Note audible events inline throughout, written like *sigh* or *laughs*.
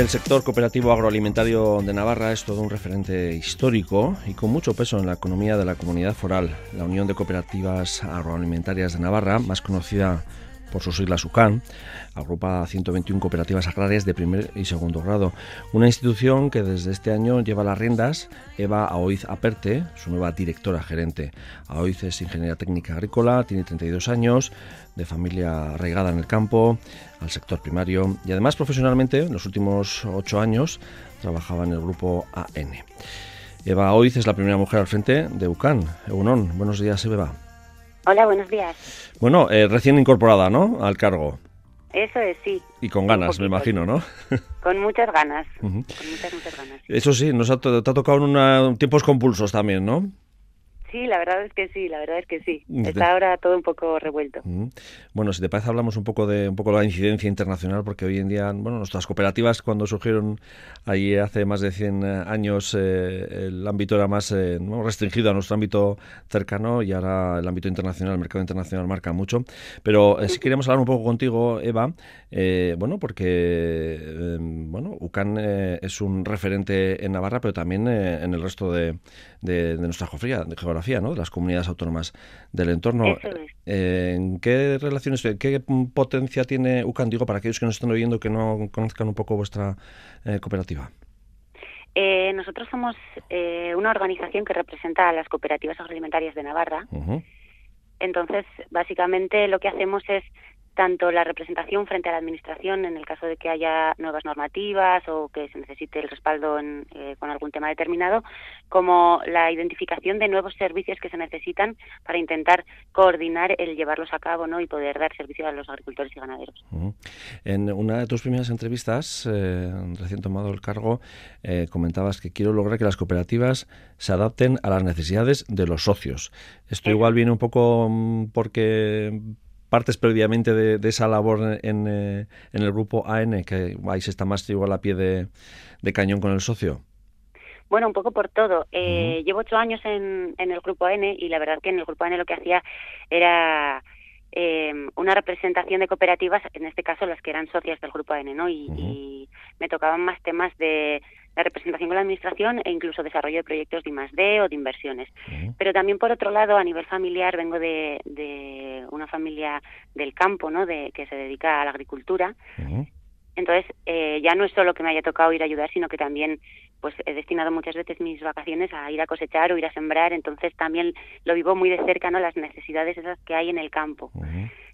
El sector cooperativo agroalimentario de Navarra es todo un referente histórico y con mucho peso en la economía de la comunidad foral. La Unión de Cooperativas Agroalimentarias de Navarra, más conocida por sus siglas UCAN, agrupa 121 cooperativas agrarias de primer y segundo grado. Una institución que desde este año lleva las riendas Eva Aoiz Aperte, su nueva directora gerente. Aoiz es ingeniera técnica agrícola, tiene 32 años, de familia arraigada en el campo, al sector primario y además profesionalmente en los últimos ocho años trabajaba en el grupo AN. Eva Aoiz es la primera mujer al frente de UCAN. Egunon, buenos días Eva. Hola, buenos días. Bueno, eh, recién incorporada, ¿no? Al cargo. Eso es, sí. Y con ganas, me imagino, ¿no? Con muchas ganas. Con muchas, muchas ganas. Eso sí, nos ha, te ha tocado en una, tiempos compulsos también, ¿no? Sí, la verdad es que sí, la verdad es que sí. Está ahora todo un poco revuelto. Bueno, si te parece hablamos un poco de un poco la incidencia internacional porque hoy en día, bueno, nuestras cooperativas cuando surgieron ahí hace más de 100 eh, años eh, el ámbito era más eh, restringido a nuestro ámbito cercano y ahora el ámbito internacional, el mercado internacional marca mucho. Pero si queríamos hablar un poco contigo, Eva, bueno, porque bueno, UCAN es un referente en Navarra, pero también en el resto de, de, nuestra geografía, de geografía, ¿no? De las comunidades autónomas del entorno. Eh, ¿En qué relaciones, qué potencia tiene UCAN, digo, para aquellos que nos están oyendo que no conozcan un poco vuestra eh, cooperativa? Eh, nosotros somos una organización que representa a las cooperativas agroalimentarias de Navarra. Entonces, básicamente lo que hacemos es tanto la representación frente a la Administración en el caso de que haya nuevas normativas o que se necesite el respaldo eh, con algún tema determinado, como la identificación de nuevos servicios que se necesitan para intentar coordinar el llevarlos a cabo ¿no? y poder dar servicio a los agricultores y ganaderos. En una de tus primeras entrevistas, eh, recién tomado el cargo, eh, comentabas que quiero lograr que las cooperativas se adapten a las necesidades de los socios. Esto igual viene un poco mm, porque partes previamente de, esa labor en, eh, en, el grupo AN, que ahí se está más igual a pie de, cañón con el socio? Bueno, un poco por todo. Eh, llevo ocho años en, en el grupo AN y la verdad que en el grupo AN lo que hacía era eh, una representación de cooperativas, en este caso las que eran socias del grupo AN, ¿no? Y, me tocaban más temas de la representación con la administración e incluso desarrollo de proyectos de I+D o de inversiones. Pero también por otro lado, a nivel familiar, vengo de, de una familia del campo, ¿no? De que se dedica a la agricultura. Entonces, eh, ya no es solo que me haya tocado ir a ayudar, sino que también pues he destinado muchas veces mis vacaciones a ir a cosechar o ir a sembrar, entonces también lo vivo muy de cerca, ¿no? Las necesidades esas que hay en el campo.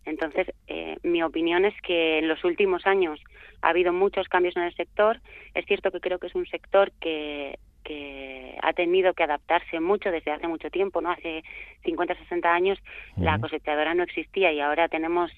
Entonces, eh, mi opinión es que en los últimos años ha habido muchos cambios en el sector. Es cierto que creo que es un sector que, que ha tenido que adaptarse mucho desde hace mucho tiempo, ¿no? Hace 50, 60 años la cosechadora no existía y ahora tenemos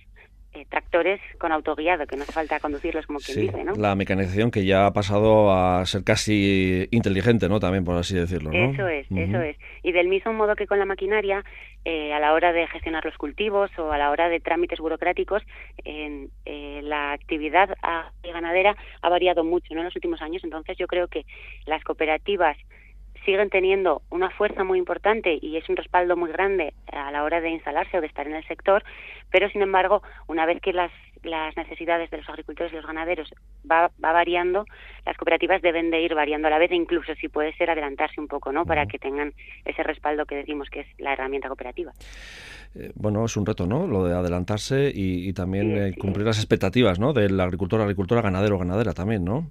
eh, tractores con autoguiado, que no hace falta conducirlos como quien dice, ¿no? La mecanización que ya ha pasado a ser casi inteligente, ¿no? También, por así decirlo, ¿no? Eso es, eso es. Y del mismo modo que con la maquinaria, eh, a la hora de gestionar los cultivos o a la hora de trámites burocráticos, en, eh, la actividad ganadera ha variado mucho ¿no? en los últimos años. Entonces, yo creo que las cooperativas siguen teniendo una fuerza muy importante y es un respaldo muy grande a la hora de instalarse o de estar en el sector, pero sin embargo, una vez que las, las necesidades de los agricultores y los ganaderos va, va variando, las cooperativas deben de ir variando a la vez e incluso si puede ser adelantarse un poco, ¿no? Para que tengan ese respaldo que decimos que es la herramienta cooperativa. Eh, bueno, es un reto, ¿no? Lo de adelantarse y, también eh, cumplir las expectativas, ¿no? Del agricultor, agricultora, ganadero, ganadera también, ¿no?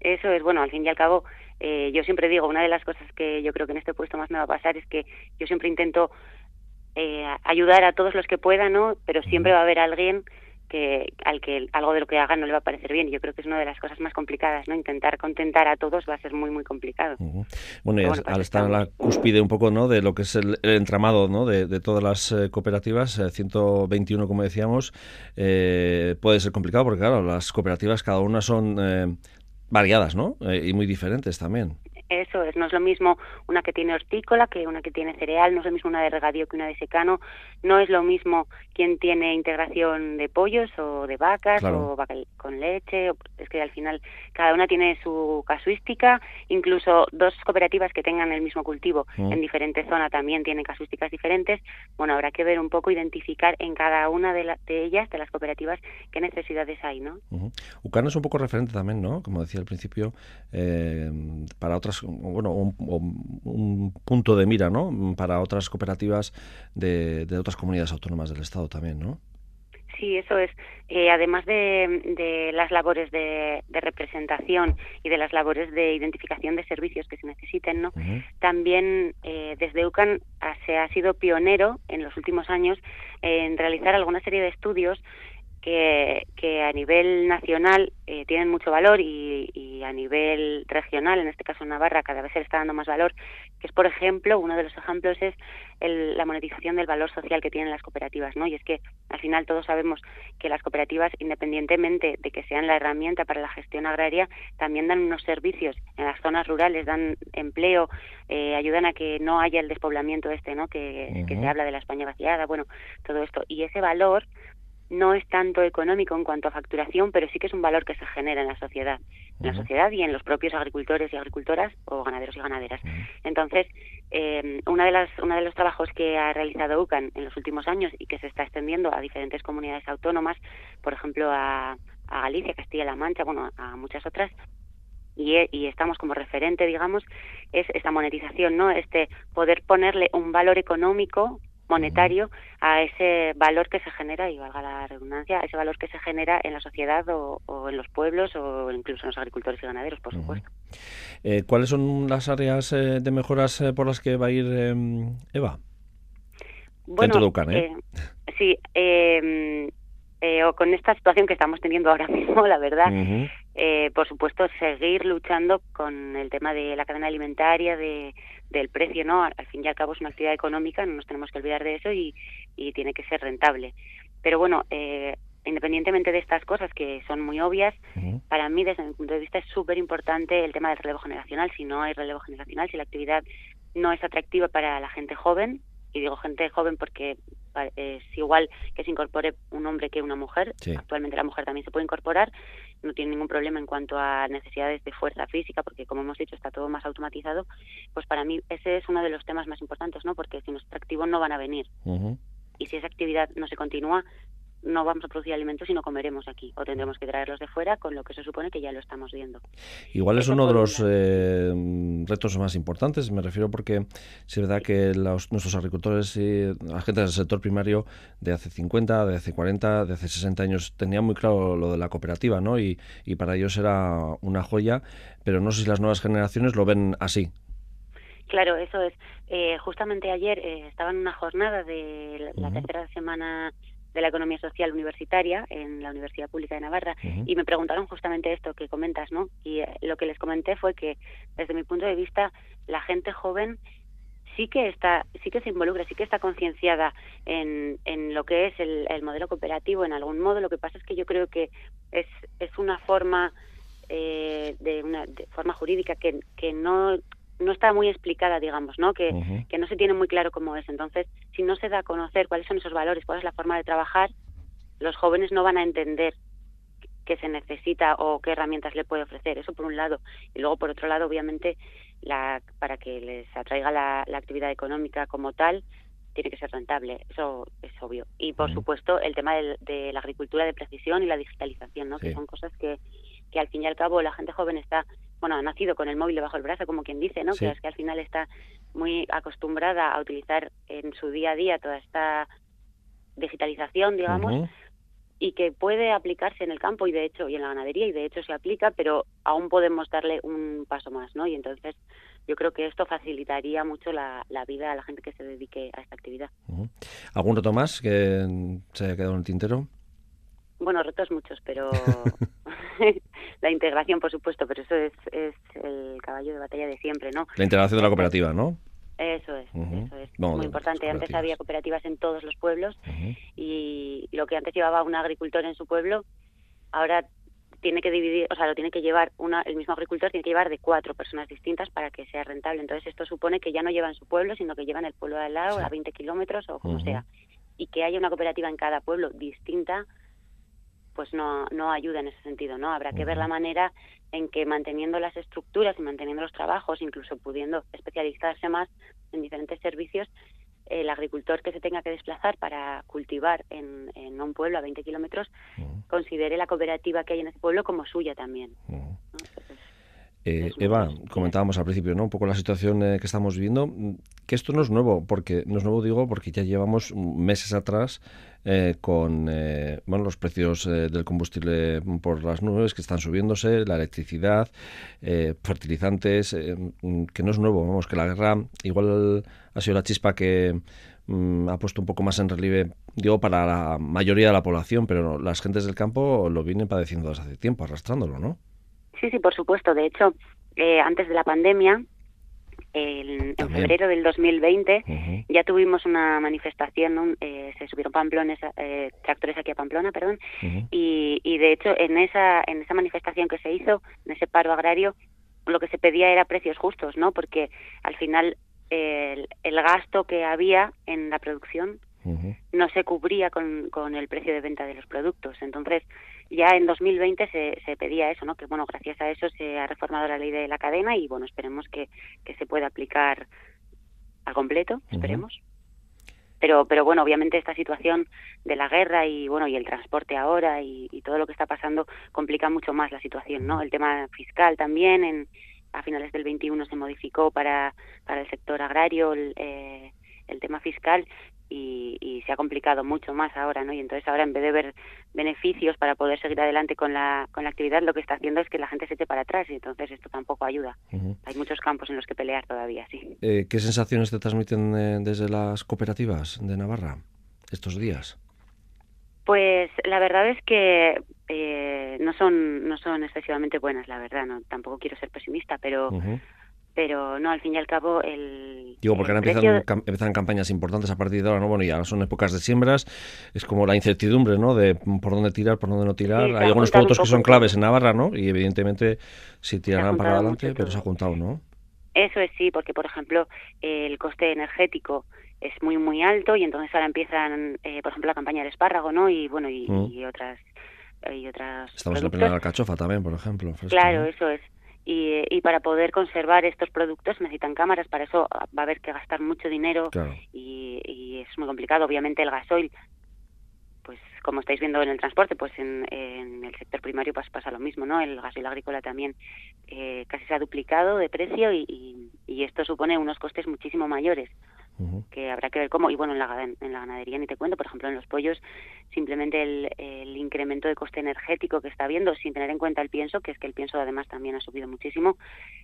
Eso es, bueno, al fin y al cabo, eh, yo siempre digo, una de las cosas que yo creo que en este puesto más me va a pasar es que yo siempre intento eh, ayudar a todos los que puedan, ¿no? Pero siempre va a haber alguien que al que algo de lo que hagan no le va a parecer bien. Yo creo que es una de las cosas más complicadas, ¿no? Intentar contentar a todos va a ser muy, muy complicado. Bueno, y al estar en la cúspide un poco, ¿no? De lo que es el, entramado, ¿no? De, todas las eh, cooperativas, 121, como decíamos, puede ser complicado porque, claro, las cooperativas cada una son variadas, ¿no? Eh, y muy diferentes también. Eso es, no es lo mismo una que tiene hortícola que una que tiene cereal, no es lo mismo una de regadío que una de secano, no es lo mismo quien tiene integración de pollos o de vacas o vaca con leche, es que al final cada una tiene su casuística, incluso dos cooperativas que tengan el mismo cultivo mm. en diferentes zonas también tienen casuísticas diferentes. Bueno, habrá que ver un poco, identificar en cada una de, de ellas, de las cooperativas, qué necesidades hay, ¿no? Ucana es un poco referente también, ¿no? Como decía al principio, eh, para otras, bueno, un, punto de mira, ¿no? Para otras cooperativas de, de otras comunidades autónomas del Estado también, ¿no? Sí, eso es. Eh, además de, las labores de, representación y de las labores de identificación de servicios que se necesiten, ¿no? También eh, desde UCAN se ha sido pionero en los últimos años en realizar alguna serie de estudios que, a nivel nacional eh, tienen mucho valor y, a nivel regional, en este caso Navarra, cada vez se le está dando más valor, que es, por ejemplo, uno de los ejemplos es la monetización del valor social que tienen las cooperativas, ¿no? Y es que al final todos sabemos que las cooperativas, independientemente de que sean la herramienta para la gestión agraria, también dan unos servicios en las zonas rurales, dan empleo, eh, ayudan a que no haya el despoblamiento este, ¿no? Que, que se habla de la España vaciada, bueno, todo esto. Y ese valor no es tanto económico en cuanto a facturación, pero sí que es un valor que se genera en la sociedad, en la sociedad y en los propios agricultores y agricultoras o ganaderos y ganaderas. Entonces, eh, una de las, uno de los trabajos que ha realizado UCAN en los últimos años y que se está extendiendo a diferentes comunidades autónomas, por ejemplo a, a Galicia, Castilla-La Mancha, bueno, a muchas otras, y, y, estamos como referente, digamos, es esta monetización, ¿no? Este poder ponerle un valor económico monetario a ese valor que se genera, y valga la redundancia, a ese valor que se genera en la sociedad o, en los pueblos o incluso en los agricultores y ganaderos, por supuesto. Eh, ¿Cuáles son las áreas eh, de mejoras eh, por las que va a ir em, Eva? Bueno, de sí, em, con esta situación que estamos teniendo ahora *laughs* mismo, la verdad, por supuesto, seguir luchando con el tema de la cadena alimentaria, de del precio, ¿no? Al fin y al cabo es una actividad económica, no nos tenemos que olvidar de eso y, tiene que ser rentable. Pero bueno, eh, independientemente de estas cosas que son muy obvias, para mí desde mi punto de vista es súper importante el tema del relevo generacional. Si no hay relevo generacional, si la actividad no es atractiva para la gente joven, y digo gente joven porque es igual que se incorpore un hombre que una mujer. Actualmente la mujer también se puede incorporar, no tiene ningún problema en cuanto a necesidades de fuerza física, porque como hemos dicho está todo más automatizado. Pues para mí ese es uno de los temas más importantes, ¿no? Porque si no es atractivo no van a venir. Y si esa actividad no se continúa, no vamos a producir alimentos y no comeremos aquí, o tendremos que traerlos de fuera, con lo que se supone que ya lo estamos viendo. Igual es uno de los eh, retos más importantes, me refiero porque es verdad que nuestros agricultores y la gente del sector primario de hace 50, de hace 40, de hace 60 años tenían muy claro lo de la cooperativa, ¿no? Y, para ellos era una joya, pero no sé si las nuevas generaciones lo ven así. Claro, eso es. Eh, justamente ayer eh, estaba en una jornada de la tercera semana de la economía social universitaria en la Universidad Pública de Navarra. Y me preguntaron justamente esto que comentas, ¿no? Y eh, lo que les comenté fue que desde mi punto de vista la gente joven sí que está sí que se involucra sí que está concienciada en, en lo que es el, el, modelo cooperativo en algún modo. Lo que pasa es que yo creo que es es una forma eh, de una forma jurídica que, que no no está muy explicada, digamos, ¿no? Que, que no se tiene muy claro cómo es. Entonces, si no se da a conocer cuáles son esos valores, cuál es la forma de trabajar, los jóvenes no van a entender qué se necesita o qué herramientas le puede ofrecer. Eso por un lado. Y luego, por otro lado, obviamente, la, para que les atraiga la, actividad económica como tal, tiene que ser rentable. Eso es obvio. Y, por supuesto, el tema de, la agricultura de precisión y la digitalización, ¿no? Que son cosas que, que, al fin y al cabo, la gente joven está bueno, ha nacido con el móvil debajo del brazo, como quien dice, ¿no? Que es que al final está muy acostumbrada a utilizar en su día a día toda esta digitalización, digamos, y que puede aplicarse en el campo y de hecho y en la ganadería y de hecho se aplica, pero aún podemos darle un paso más, ¿no? Y entonces yo creo que esto facilitaría mucho la, vida a la gente que se dedique a esta actividad. ¿Algún reto más que se haya quedado en el tintero? Bueno, retos muchos, pero *laughs* la integración, por supuesto, pero eso es, es el caballo de batalla de siempre, ¿no? La integración de la cooperativa, ¿no? Eso es, eso es muy importante. Antes había cooperativas en todos los pueblos y lo que antes llevaba un agricultor en su pueblo, ahora tiene que dividir, o sea, lo tiene que llevar una, el mismo agricultor tiene que llevar de cuatro personas distintas para que sea rentable. Entonces esto supone que ya no llevan su pueblo, sino que llevan el pueblo de al lado a 20 kilómetros o como sea. Y que haya una cooperativa en cada pueblo distinta, pues no, no ayuda en ese sentido, ¿no? Habrá que ver la manera en que manteniendo las estructuras y manteniendo los trabajos, incluso pudiendo especializarse más en diferentes servicios, el agricultor que se tenga que desplazar para cultivar en, un pueblo a 20 kilómetros considere la cooperativa que hay en ese pueblo como suya también. Eh, Eva, comentábamos al principio, ¿no? Un poco la situación eh, que estamos viviendo, que esto no es nuevo, porque no es nuevo digo porque ya llevamos meses atrás eh, con bueno los precios del combustible por las nubes que están subiéndose, la electricidad, fertilizantes, que no es nuevo, vamos, que la guerra igual ha sido la chispa que mm, ha puesto un poco más en relieve, digo, para la mayoría de la población, pero las gentes del campo lo vienen padeciendo desde hace tiempo, arrastrándolo, ¿no? Sí, sí, por supuesto. De hecho, eh, antes de la pandemia, en febrero del 2020 ya tuvimos una manifestación, eh, se subieron Pamplones, eh, tractores aquí a Pamplona, perdón, y, y, de hecho en esa en esa manifestación que se hizo, en ese paro agrario, lo que se pedía era precios justos, ¿no? Porque al final el, el gasto que había en la producción no se cubría con, con el precio de venta de los productos. Entonces, ya en 2020 se, se pedía eso, ¿no? Que bueno, gracias a eso se ha reformado la ley de la cadena y bueno, esperemos que, que se pueda aplicar al completo, esperemos. Pero, pero bueno, obviamente esta situación de la guerra y bueno y el transporte ahora y, todo lo que está pasando complica mucho más la situación, ¿no? El tema fiscal también en a finales del 21 se modificó para para el sector agrario el, eh, el tema fiscal y, se ha complicado mucho más ahora, ¿no? Y entonces ahora en vez de ver beneficios para poder seguir adelante con la, con la actividad, lo que está haciendo es que la gente se eche para atrás y entonces esto tampoco ayuda. Hay muchos campos en los que pelear todavía, sí. Eh, ¿Qué sensaciones te transmiten eh, desde las cooperativas de Navarra estos días? Pues la verdad es que eh, no son no son excesivamente buenas, la verdad. No, tampoco quiero ser pesimista, pero pero no, al fin y al cabo el... Digo, porque ahora empiezan, empiezan, campañas importantes a partir de ahora, ¿no? Bueno, y ahora son épocas de siembras, es como la incertidumbre, ¿no? De por dónde tirar, por dónde no tirar. Hay algunos productos que son claves en Navarra, ¿no? Y evidentemente si tirarán para adelante, pero se ha juntado, ¿no? Eso es sí, porque por ejemplo el coste energético es muy muy alto y entonces ahora empiezan, eh, por ejemplo, la campaña del espárrago, ¿no? Y bueno, y, mm. otras y otras Estamos en la plena alcachofa también, por ejemplo. claro, eso es y, para poder conservar estos productos necesitan cámaras, para eso va a haber que gastar mucho dinero y, y, es muy complicado. Obviamente el gasoil, pues como estáis viendo en el transporte, pues en, el sector primario pues pasa lo mismo, ¿no? El gasoil agrícola también eh, casi se ha duplicado de precio y, y esto supone unos costes muchísimo mayores que habrá que ver cómo, y bueno, en la, en la ganadería ni te cuento, por ejemplo, en los pollos, simplemente el, incremento de coste energético que está habiendo, sin tener en cuenta el pienso, que es que el pienso además también ha subido muchísimo,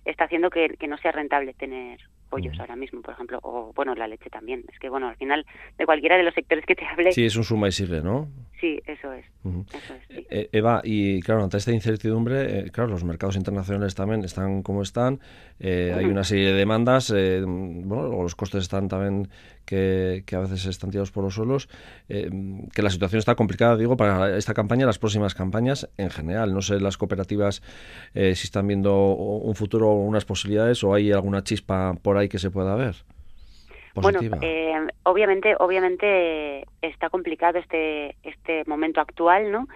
está haciendo que no sea rentable tener pollos ahora mismo, por ejemplo, o bueno, la leche también. Es que bueno, al final, de cualquiera de los sectores que te hable... Sí, es un suma y sigue, ¿no? Sí, eso es. eso es eh, Eva, y claro, ante esta incertidumbre, eh, claro, los mercados internacionales también están como están, eh, hay una serie de demandas, bueno, los costes están también que, a veces están tirados por los suelos, que la situación está complicada, digo, para esta campaña, las próximas campañas en general. No sé, las cooperativas si están viendo un futuro, unas posibilidades o hay alguna chispa por ahí que se pueda ver. Bueno, eh, obviamente, obviamente está complicado este este momento actual, ¿no?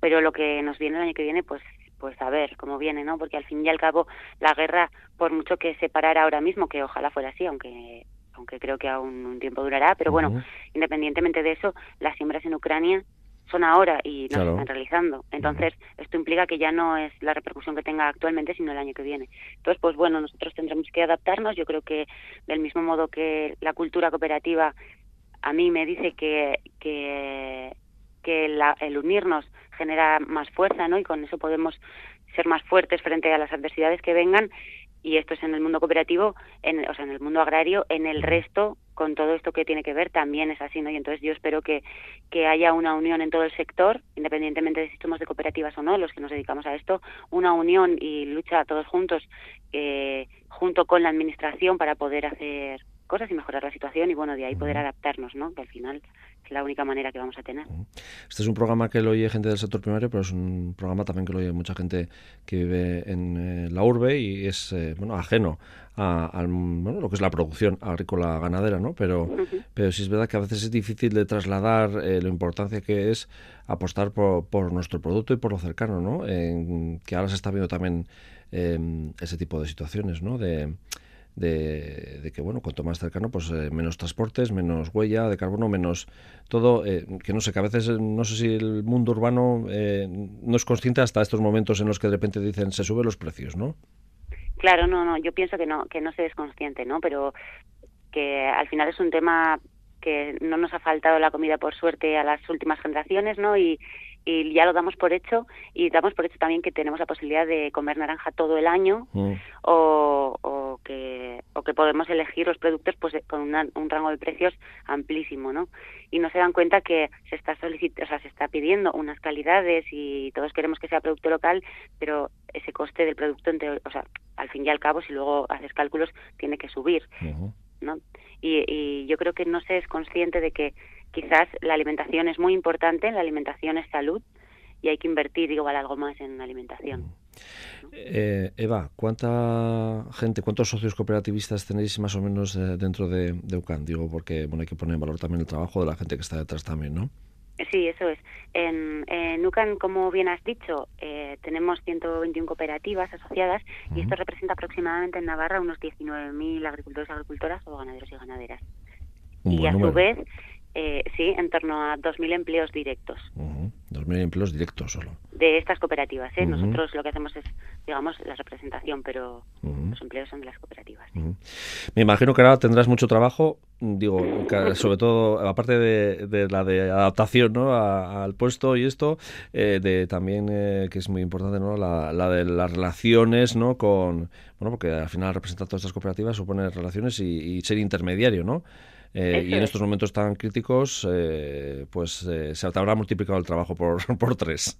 Pero lo que nos viene el año que viene, pues pues a ver cómo viene, ¿no? Porque al fin y al cabo la guerra, por mucho que se parara ahora mismo, que ojalá fuera así, aunque aunque creo que aún un tiempo durará, pero bueno, independientemente de eso, las siembras en Ucrania son ahora y no se están realizando. Entonces, esto implica que ya no es la repercusión que tenga actualmente, sino el año que viene. Entonces, pues bueno, nosotros tendremos que adaptarnos. Yo creo que del mismo modo que la cultura cooperativa a mí me dice que, que, que el unirnos genera más fuerza, ¿no? Y con eso podemos ser más fuertes frente a las adversidades que vengan y esto es en el mundo cooperativo, en, o sea, en el mundo agrario, en el resto, con todo esto que tiene que ver, también es así, ¿no? Y entonces yo espero que, que haya una unión en todo el sector, independientemente de si somos de cooperativas o no, los que nos dedicamos a esto, una unión y lucha todos juntos, eh, junto con la administración para poder hacer cosas y mejorar la situación y bueno, de ahí poder adaptarnos, ¿no? Que al final es la única manera que vamos a tener. Este es un programa que lo oye gente del sector primario, pero es un programa también que lo oye mucha gente que vive en eh, la urbe y es eh, bueno ajeno a, bueno, lo que es la producción agrícola ganadera, ¿no? Pero, pero sí es verdad que a veces es difícil de trasladar eh, la importancia que es apostar por, por, nuestro producto y por lo cercano, ¿no? En, que ahora se está viendo también em, ese tipo de situaciones, ¿no? De, de, que bueno cuanto más cercano pues eh, menos transportes menos huella de carbono menos todo eh, que no sé que a veces no sé si el mundo urbano no es consciente hasta estos momentos en los que de repente dicen se suben los precios no Claro, no, no, yo pienso que no, que no se es consciente, ¿no? Pero que al final es un tema que no nos ha faltado la comida por suerte a las últimas generaciones, ¿no? Y, y ya lo damos por hecho y damos por hecho también que tenemos la posibilidad de comer naranja todo el año mm. o, o, que, o que podemos elegir los productos pues con un rango de precios amplísimo, ¿no? Y no se dan cuenta que se está solicitando, o sea, se está pidiendo unas calidades y todos queremos que sea producto local, pero ese coste del producto, o sea, al fin y al cabo, si luego haces cálculos, tiene que subir, ¿no? Y, y yo creo que no se es consciente de que quizás la alimentación es muy importante, la alimentación es salud y hay que invertir igual algo más en alimentación. Eh, Eva, ¿cuánta gente, cuántos socios cooperativistas tenéis más o menos eh, dentro de, de, UCAN? Digo, porque bueno, hay que poner en valor también el trabajo de la gente que está detrás también, ¿no? Sí, eso es. En, en UCAN, como bien has dicho, eh, tenemos 121 cooperativas asociadas y esto representa aproximadamente en Navarra unos 19.000 agricultores y agricultoras o ganaderos y ganaderas. y a su vez eh, sí, en torno a 2.000 empleos directos. 2.000 empleos directos solo. De estas cooperativas. ¿eh? Nosotros lo que hacemos es, digamos, la representación, pero los empleos son de las cooperativas. Me imagino que ahora tendrás mucho trabajo, digo, *laughs* sobre todo, aparte de, la de adaptación ¿no? al puesto y esto, eh, de también, eh, que es muy importante, ¿no? La, de las relaciones ¿no? con, bueno, porque al final representar todas estas cooperativas supone relaciones y, y ser intermediario, ¿no? Eh, y en estos momentos tan críticos, eh, pues eh, se habrá multiplicado el trabajo por, *laughs* por tres.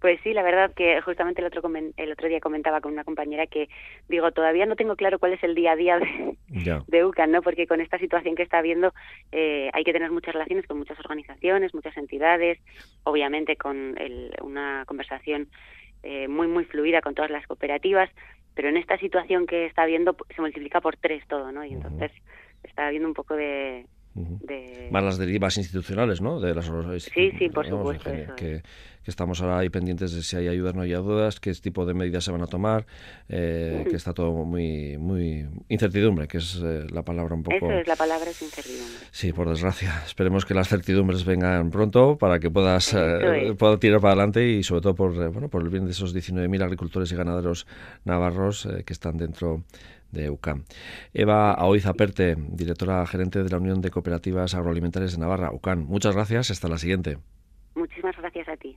Pues sí, la verdad que justamente el otro el otro día comentaba con una compañera que digo todavía no tengo claro cuál es el día a día de, *laughs* UCAN, ¿no? Porque con esta situación que está habiendo hay que tener muchas relaciones con muchas organizaciones, muchas entidades, obviamente con una conversación muy muy fluida con todas las cooperativas, pero en esta situación que está habiendo se multiplica por tres todo, ¿no? Y entonces está habiendo un poco de, Más las derivas institucionales, ¿no? De las Sí, sí, por supuesto. que, estamos ahora ahí pendientes de si hay ayudas, no hay dudas, qué tipo de medidas se van a tomar, eh, que está todo muy muy incertidumbre, que es eh, la palabra un poco... Eso es, la palabra es incertidumbre. Sí, por desgracia. Esperemos que las certidumbres vengan pronto para que puedas eh, tirar para adelante y sobre todo por, bueno, por el bien de esos 19.000 agricultores y ganaderos navarros que están dentro de UCAM. Eva Aoiza Perte, directora gerente de la Unión de Cooperativas Agroalimentarias de Navarra, UCAM. Muchas gracias, hasta la siguiente. Muchísimas gracias a ti.